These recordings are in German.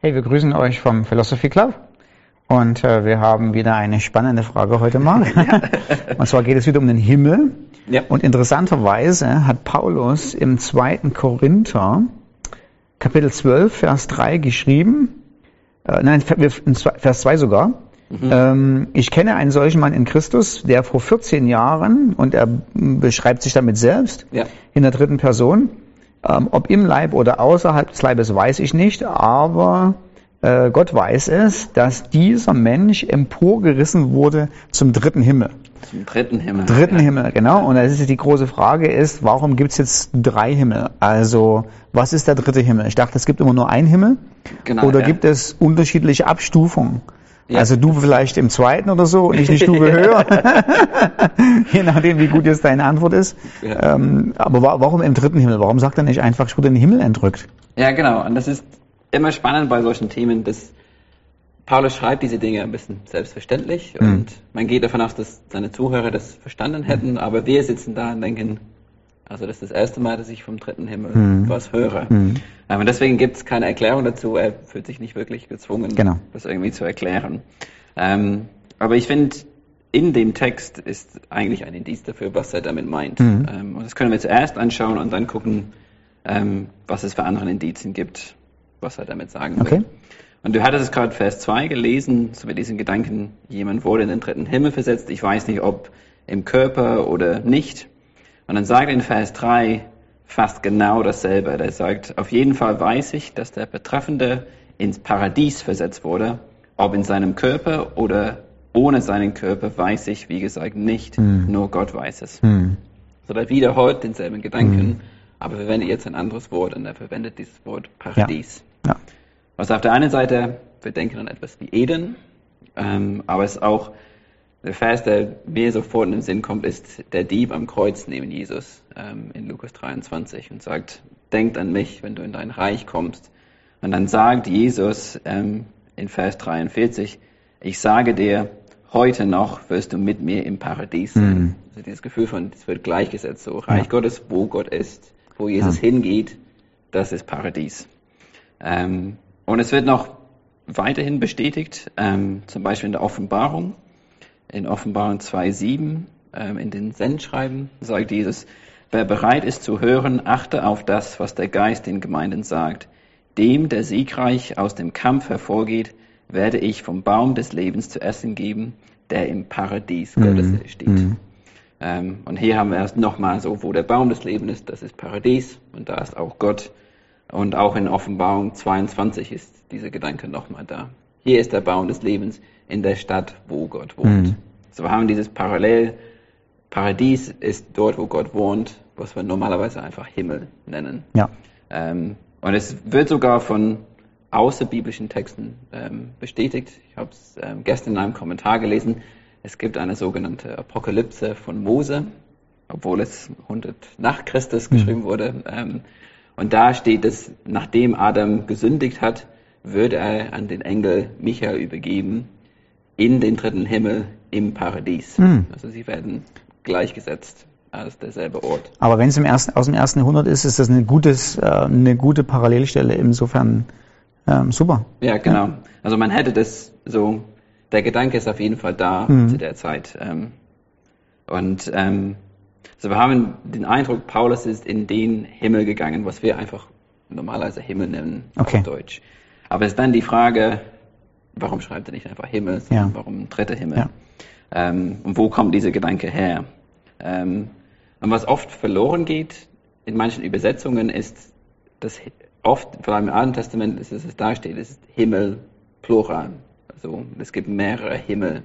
Hey, wir grüßen euch vom Philosophy Club und äh, wir haben wieder eine spannende Frage heute mal. und zwar geht es wieder um den Himmel. Ja. Und interessanterweise hat Paulus im zweiten Korinther Kapitel 12, Vers 3 geschrieben, äh, nein, Vers 2 sogar, Mhm. Ähm, ich kenne einen solchen Mann in Christus, der vor 14 Jahren, und er beschreibt sich damit selbst, ja. in der dritten Person, ähm, ob im Leib oder außerhalb des Leibes, weiß ich nicht, aber äh, Gott weiß es, dass dieser Mensch emporgerissen wurde zum dritten Himmel. Zum dritten Himmel. Dritten ja. Himmel, genau. Und das ist die große Frage ist, warum gibt es jetzt drei Himmel? Also, was ist der dritte Himmel? Ich dachte, es gibt immer nur einen Himmel. Genau, oder ja. gibt es unterschiedliche Abstufungen? Ja. Also du vielleicht im zweiten oder so und ich eine Stufe höher. Je nachdem, wie gut jetzt deine Antwort ist. Ja. Ähm, aber warum im dritten Himmel? Warum sagt er nicht einfach, ich wurde in den Himmel entrückt? Ja, genau. Und das ist immer spannend bei solchen Themen, dass Paulus schreibt diese Dinge ein bisschen selbstverständlich mhm. und man geht davon aus, dass seine Zuhörer das verstanden hätten, aber wir sitzen da und denken, also das ist das erste Mal, dass ich vom dritten Himmel mhm. was höre. Mhm. Und deswegen gibt es keine Erklärung dazu. Er fühlt sich nicht wirklich gezwungen, genau. das irgendwie zu erklären. Ähm, aber ich finde, in dem Text ist eigentlich ein Indiz dafür, was er damit meint. Mhm. Ähm, und das können wir zuerst anschauen und dann gucken, ähm, was es für andere Indizien gibt, was er damit sagen okay. will. Und du hattest es gerade Vers 2 gelesen, so mit diesen Gedanken, jemand wurde in den dritten Himmel versetzt. Ich weiß nicht, ob im Körper oder nicht. Und dann sagt er in Vers 3 fast genau dasselbe. Er sagt, auf jeden Fall weiß ich, dass der Betreffende ins Paradies versetzt wurde. Ob in seinem Körper oder ohne seinen Körper, weiß ich, wie gesagt, nicht. Mhm. Nur Gott weiß es. Mhm. So, er wiederholt denselben Gedanken, mhm. aber verwendet jetzt ein anderes Wort und er verwendet dieses Wort Paradies. Ja. Ja. Was auf der einen Seite, wir denken an etwas wie Eden, ähm, aber es ist auch der Vers, der mir sofort in den Sinn kommt, ist der Dieb am Kreuz neben Jesus ähm, in Lukas 23 und sagt, denkt an mich, wenn du in dein Reich kommst. Und dann sagt Jesus ähm, in Vers 43, ich sage dir, heute noch wirst du mit mir im Paradies sein. Mhm. Also dieses Gefühl von, es wird gleichgesetzt, so Reich ja. Gottes, wo Gott ist, wo Jesus ja. hingeht, das ist Paradies. Ähm, und es wird noch weiterhin bestätigt, ähm, zum Beispiel in der Offenbarung, in Offenbarung 2,7 ähm, in den Sendschreiben sagt Jesus, wer bereit ist zu hören, achte auf das, was der Geist den Gemeinden sagt. Dem, der siegreich aus dem Kampf hervorgeht, werde ich vom Baum des Lebens zu essen geben, der im Paradies mhm. Gottes steht. Mhm. Ähm, und hier haben wir erst nochmal so, wo der Baum des Lebens ist, das ist Paradies und da ist auch Gott. Und auch in Offenbarung 22 ist dieser Gedanke nochmal da. Hier ist der Baum des Lebens in der Stadt, wo Gott wohnt. Mhm. So wir haben dieses Parallel. Paradies ist dort, wo Gott wohnt, was wir normalerweise einfach Himmel nennen. Ja. Ähm, und es wird sogar von außerbiblischen Texten ähm, bestätigt. Ich habe es ähm, gestern in einem Kommentar gelesen. Es gibt eine sogenannte Apokalypse von Mose, obwohl es 100 nach Christus mhm. geschrieben wurde. Ähm, und da steht es, nachdem Adam gesündigt hat, würde er an den Engel Michael übergeben in den dritten Himmel im Paradies. Mhm. Also sie werden gleichgesetzt als derselbe Ort. Aber wenn es im ersten, aus dem ersten Jahrhundert ist, ist das eine, gutes, äh, eine gute Parallelstelle. Insofern ähm, super. Ja, genau. Ja. Also man hätte das so, der Gedanke ist auf jeden Fall da mhm. zu der Zeit. Ähm, und ähm, also wir haben den Eindruck, Paulus ist in den Himmel gegangen, was wir einfach normalerweise Himmel nennen okay. auf Deutsch. Aber es ist dann die Frage, warum schreibt er nicht einfach Himmel, ja. warum dritter Himmel? Ja. Ähm, und wo kommt dieser Gedanke her? Ähm, und was oft verloren geht in manchen Übersetzungen ist, dass oft, vor allem im Alten Testament, ist, dass es da steht, es ist Himmel plural. Also es gibt mehrere Himmel.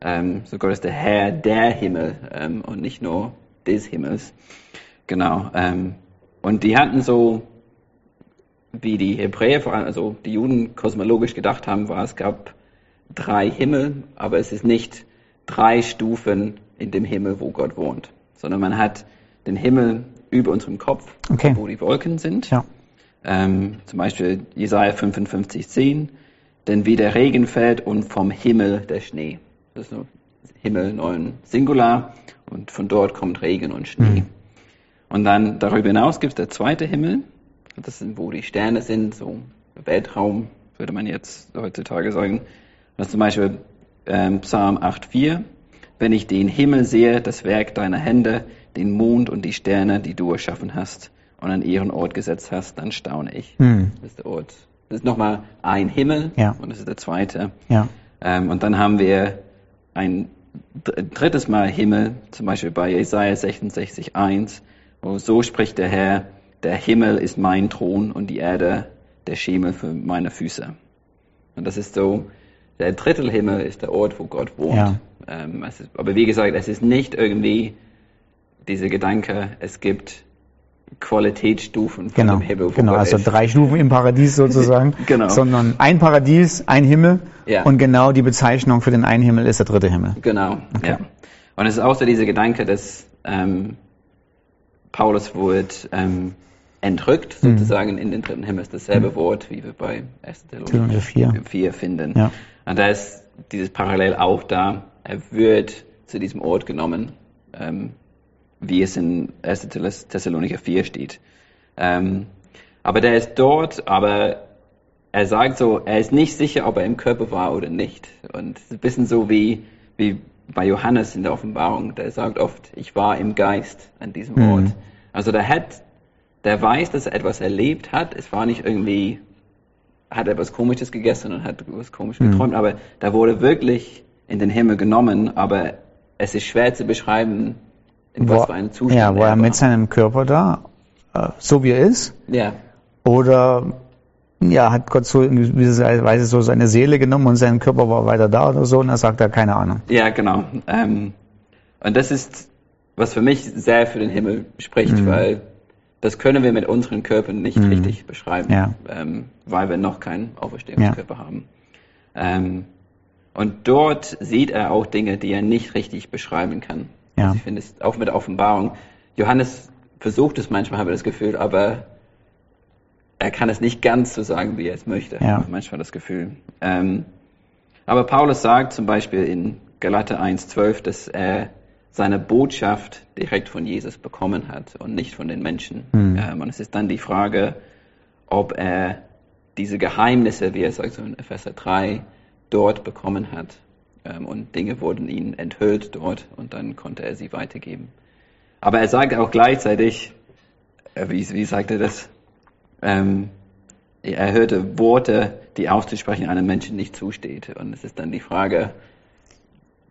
Ähm, sogar ist der Herr der Himmel ähm, und nicht nur des Himmels. Genau. Ähm, und die hatten so wie die Hebräer, vor allem also die Juden kosmologisch gedacht haben, war, es gab drei Himmel, aber es ist nicht drei Stufen in dem Himmel, wo Gott wohnt, sondern man hat den Himmel über unserem Kopf, okay. wo die Wolken sind. Ja. Ähm, zum Beispiel Jesaja 55, 10, denn wie der Regen fällt und vom Himmel der Schnee. Das ist so Himmel neun Singular und von dort kommt Regen und Schnee. Mhm. Und dann darüber hinaus gibt es der zweite Himmel, das sind, wo die Sterne sind, so Weltraum, würde man jetzt heutzutage sagen. Das ist zum Beispiel ähm, Psalm 8,4. Wenn ich den Himmel sehe, das Werk deiner Hände, den Mond und die Sterne, die du erschaffen hast und an ihren Ort gesetzt hast, dann staune ich. Hm. Das ist der Ort. Das ist nochmal ein Himmel ja. und das ist der zweite. Ja. Ähm, und dann haben wir ein drittes Mal Himmel, zum Beispiel bei Jesaja 66,1, wo so spricht der Herr, der Himmel ist mein Thron und die Erde der Schemel für meine Füße. Und das ist so, der Drittelhimmel ist der Ort, wo Gott wohnt. Ja. Ähm, ist, aber wie gesagt, es ist nicht irgendwie dieser Gedanke, es gibt Qualitätsstufen von genau, dem Himmel. Genau, Gott also ist. drei Stufen im Paradies sozusagen, genau. sondern ein Paradies, ein Himmel ja. und genau die Bezeichnung für den einen Himmel ist der dritte Himmel. Genau, okay. ja. Und es ist auch so dieser Gedanke, dass ähm, Paulus wird ähm, entrückt, mhm. sozusagen in den dritten Himmel ist dasselbe mhm. Wort, wie wir bei 1. Thessalonicher 4. 4 finden. Ja. Und da ist dieses Parallel auch da. Er wird zu diesem Ort genommen, ähm, wie es in 1. Thessalonicher 4 steht. Ähm, aber der ist dort, aber er sagt so, er ist nicht sicher, ob er im Körper war oder nicht. Und ein bisschen so wie, wie bei Johannes in der Offenbarung, der sagt oft, ich war im Geist an diesem mhm. Ort. Also der hat, der weiß, dass er etwas erlebt hat. Es war nicht irgendwie, hat er etwas Komisches gegessen und hat etwas Komisches mhm. geträumt, aber da wurde wirklich in den Himmel genommen, aber es ist schwer zu beschreiben, in wo, was für einem Zustand Ja, wo er, mit seinem Körper da, äh, so wie er ist. Ja. Oder ja, hat Gott so in gewisser Weise so seine Seele genommen und sein Körper war weiter da oder so und er sagt er keine Ahnung. Ja, genau. Ähm, und das ist, was für mich sehr für den Himmel spricht, mhm. weil das können wir mit unseren Körpern nicht mhm. richtig beschreiben, ja. ähm, weil wir noch keinen Auferstehungskörper ja. haben. Ähm, und dort sieht er auch Dinge, die er nicht richtig beschreiben kann. Ja. Also ich finde es auch mit der Offenbarung. Johannes versucht es manchmal, habe ich das Gefühl, aber er kann es nicht ganz so sagen, wie er es möchte. Ja. Manchmal das Gefühl. Ähm, aber Paulus sagt zum Beispiel in Galater 1,12, dass er seine Botschaft direkt von Jesus bekommen hat und nicht von den Menschen. Mhm. Ähm, und es ist dann die Frage, ob er diese Geheimnisse, wie er sagt so in Epheser 3, dort bekommen hat. Ähm, und Dinge wurden ihm enthüllt dort und dann konnte er sie weitergeben. Aber er sagt auch gleichzeitig, äh, wie, wie sagt er das? ähm, er hörte Worte, die auszusprechen einem Menschen nicht zusteht. Und es ist dann die Frage,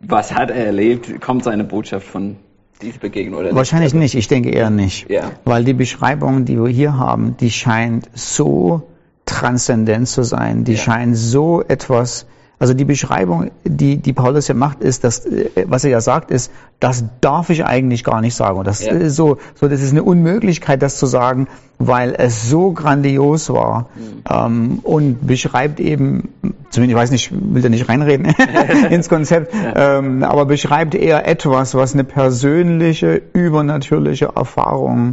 was hat er erlebt? Kommt seine Botschaft von dieser Begegnung oder Wahrscheinlich nicht, ich denke eher nicht. Ja. Weil die Beschreibung, die wir hier haben, die scheint so transzendent zu sein, die ja. scheint so etwas also die Beschreibung, die, die Paulus ja macht, ist, dass, äh, was er ja sagt, ist, das darf ich eigentlich gar nicht sagen. Und das ja. ist so, so, das ist eine Unmöglichkeit, das zu sagen, weil es so grandios war. Mhm. Ähm, und beschreibt eben, zumindest, ich weiß nicht, will da nicht reinreden ins Konzept, ja. ähm, aber beschreibt eher etwas, was eine persönliche, übernatürliche Erfahrung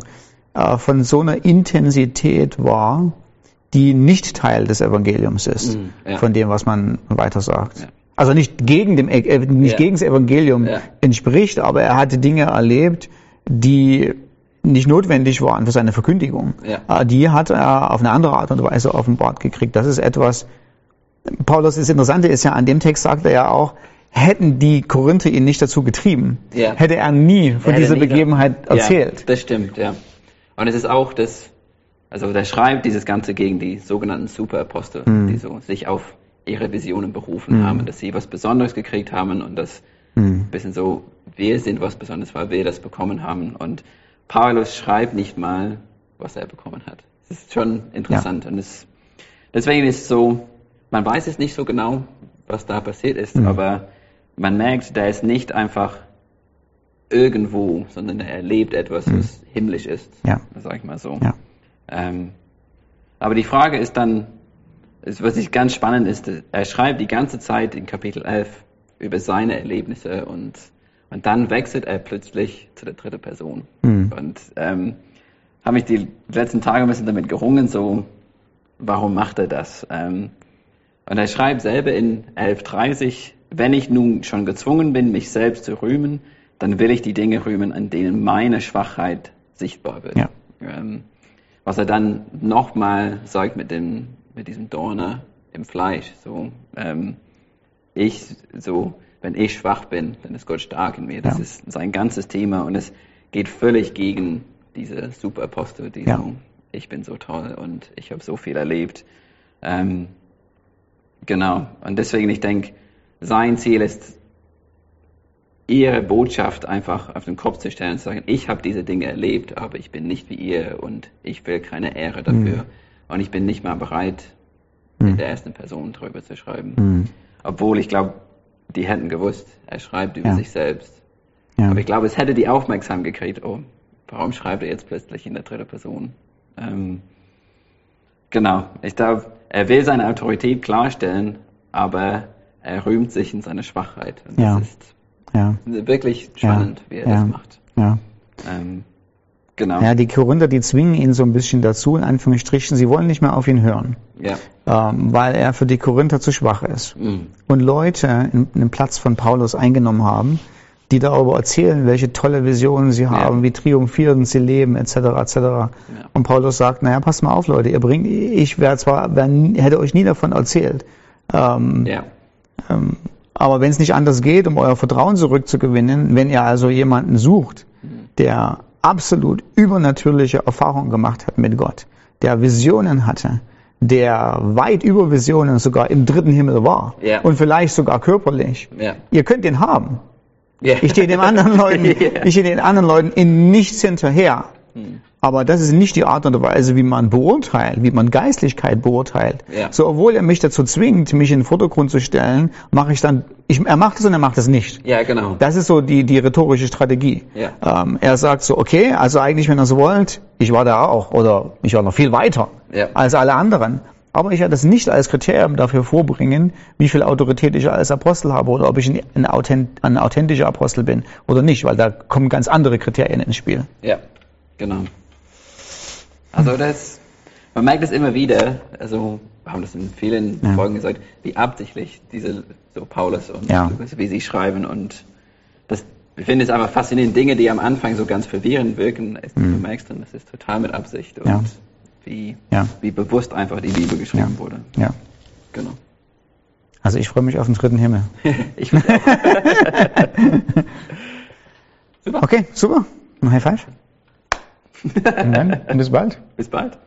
äh, von so einer Intensität war die nicht Teil des Evangeliums ist, mhm, ja. von dem, was man weiter sagt. Ja. Also nicht gegen dem, äh, nicht ja. gegen das Evangelium entspricht, aber er hatte Dinge erlebt, die nicht notwendig waren für seine Verkündigung. Äh, die hat er auf eine andere Art und Weise offenbart gekriegt. Das ist etwas, Paulus, das Interessante ist ja, an dem Text sagt er ja auch, hätten die Korinther ihn nicht dazu getrieben, hätte er nie von dieser nie Begebenheit erzählt. das stimmt, ja. Und es ist auch das, also der schreibt dieses Ganze gegen die sogenannten Superapostel, mhm. die so sich auf ihre Visionen berufen mhm. haben, dass sie was Besonderes gekriegt haben und das mhm. ein bisschen so, wir sind was Besonderes, weil wir das bekommen haben. Und Paulus schreibt nicht mal, was er bekommen hat. Das ist schon interessant. Ja. Und es, deswegen ist es so, man weiß es nicht so genau, was da passiert ist, mhm. aber man merkt, der ist nicht einfach irgendwo, sondern er erlebt etwas, mhm. was himmlisch ist. Ja. Sag ich mal so. Ja. Ähm, aber die Frage ist dann, was ich ganz spannend ist, er schreibt die ganze Zeit in Kapitel 11 über seine Erlebnisse und, und dann wechselt er plötzlich zu der dritten Person. Mhm. Und ähm, habe ich die letzten Tage ein bisschen damit gerungen, so, warum macht er das? Ähm, und er schreibt selber in 11.30, wenn ich nun schon gezwungen bin, mich selbst zu rühmen, dann will ich die Dinge rühmen, an denen meine Schwachheit sichtbar wird. Ja. Ähm, was er dann nochmal sagt mit, dem, mit diesem Dorne im Fleisch. So, ähm, ich, so, wenn ich schwach bin, dann ist Gott stark in mir. Das ja. ist sein ganzes Thema und es geht völlig gegen diese Superapostel, die ja. so, ich bin so toll und ich habe so viel erlebt. Ähm, genau. Und deswegen, ich denke, sein Ziel ist, ihre Botschaft einfach auf den Kopf zu stellen und zu sagen, ich habe diese Dinge erlebt, aber ich bin nicht wie ihr und ich will keine Ehre dafür. Mhm. Und ich bin nicht mal bereit, mhm. in der ersten Person darüber zu schreiben. Mhm. Obwohl ich glaube, die hätten gewusst, er schreibt über ja. sich selbst. Ja. Aber ich glaube, es hätte die aufmerksam gekriegt, oh, warum schreibt er jetzt plötzlich in der dritten Person? Ähm, genau, ich glaube, er will seine Autorität klarstellen, aber er rühmt sich in seiner Schwachheit. Und ja. das ist ja. wirklich spannend, wie er das macht. Ja. Ähm, Genau. Ja, die Korinther, die zwingen ihn so ein bisschen dazu, in Anführungsstrichen, sie wollen nicht mehr auf ihn hören. Ja. Ähm, weil er für die Korinther zu schwach ist. Mhm. Und Leute in, in den Platz von Paulus eingenommen haben, die darüber erzählen, welche tolle Visionen sie haben, ja. wie triumphierend sie leben, etc. etc. Ja. Und Paulus sagt, naja, passt mal auf, Leute, ihr bringt, ich wäre zwar, wär, hätte euch nie davon erzählt. Ähm, ja. ähm, aber wenn es nicht anders geht, um euer Vertrauen zurückzugewinnen, wenn ihr also jemanden sucht, mhm. der absolut übernatürliche Erfahrungen gemacht hat mit Gott, der Visionen hatte, der weit über Visionen sogar im dritten Himmel war ja. und vielleicht sogar körperlich. Ja. Ihr könnt den haben. Ja. Ich stehe den anderen Leuten, ich stehe den anderen Leuten in nichts hinterher. Hm. Aber das ist nicht die Art und Weise, wie man beurteilt, wie man Geistlichkeit beurteilt. Ja. So, obwohl er mich dazu zwingt, mich in den Vordergrund zu stellen, mache ich dann, ich, er macht es und er macht es nicht. Ja, genau. Das ist so die, die rhetorische Strategie. Ja. Ähm, er sagt so, okay, also eigentlich, wenn ihr so wollt, ich war da auch, oder ich war noch viel weiter ja. als alle anderen. Aber ich werde das nicht als Kriterium dafür vorbringen, wie viel Autorität ich als Apostel habe oder ob ich ein, authent, ein authentischer Apostel bin oder nicht, weil da kommen ganz andere Kriterien ins Spiel. Ja, genau. Also das, man merkt es immer wieder, also wir haben das in vielen ja. Folgen gesagt, wie absichtlich diese so Paulus und ja. Lukas, wie sie schreiben und das ich finde es einfach faszinierend, Dinge, die am Anfang so ganz verwirrend wirken, ist, mhm. du merkst dann, das ist total mit Absicht und ja. Wie, wie bewusst einfach die Bibel geschrieben wurde. Ja. Genau. Also ich freue mich auf den dritten Himmel. ich auch. super. Okay, super. Ein High Five. Und dann bis bald. Bis bald.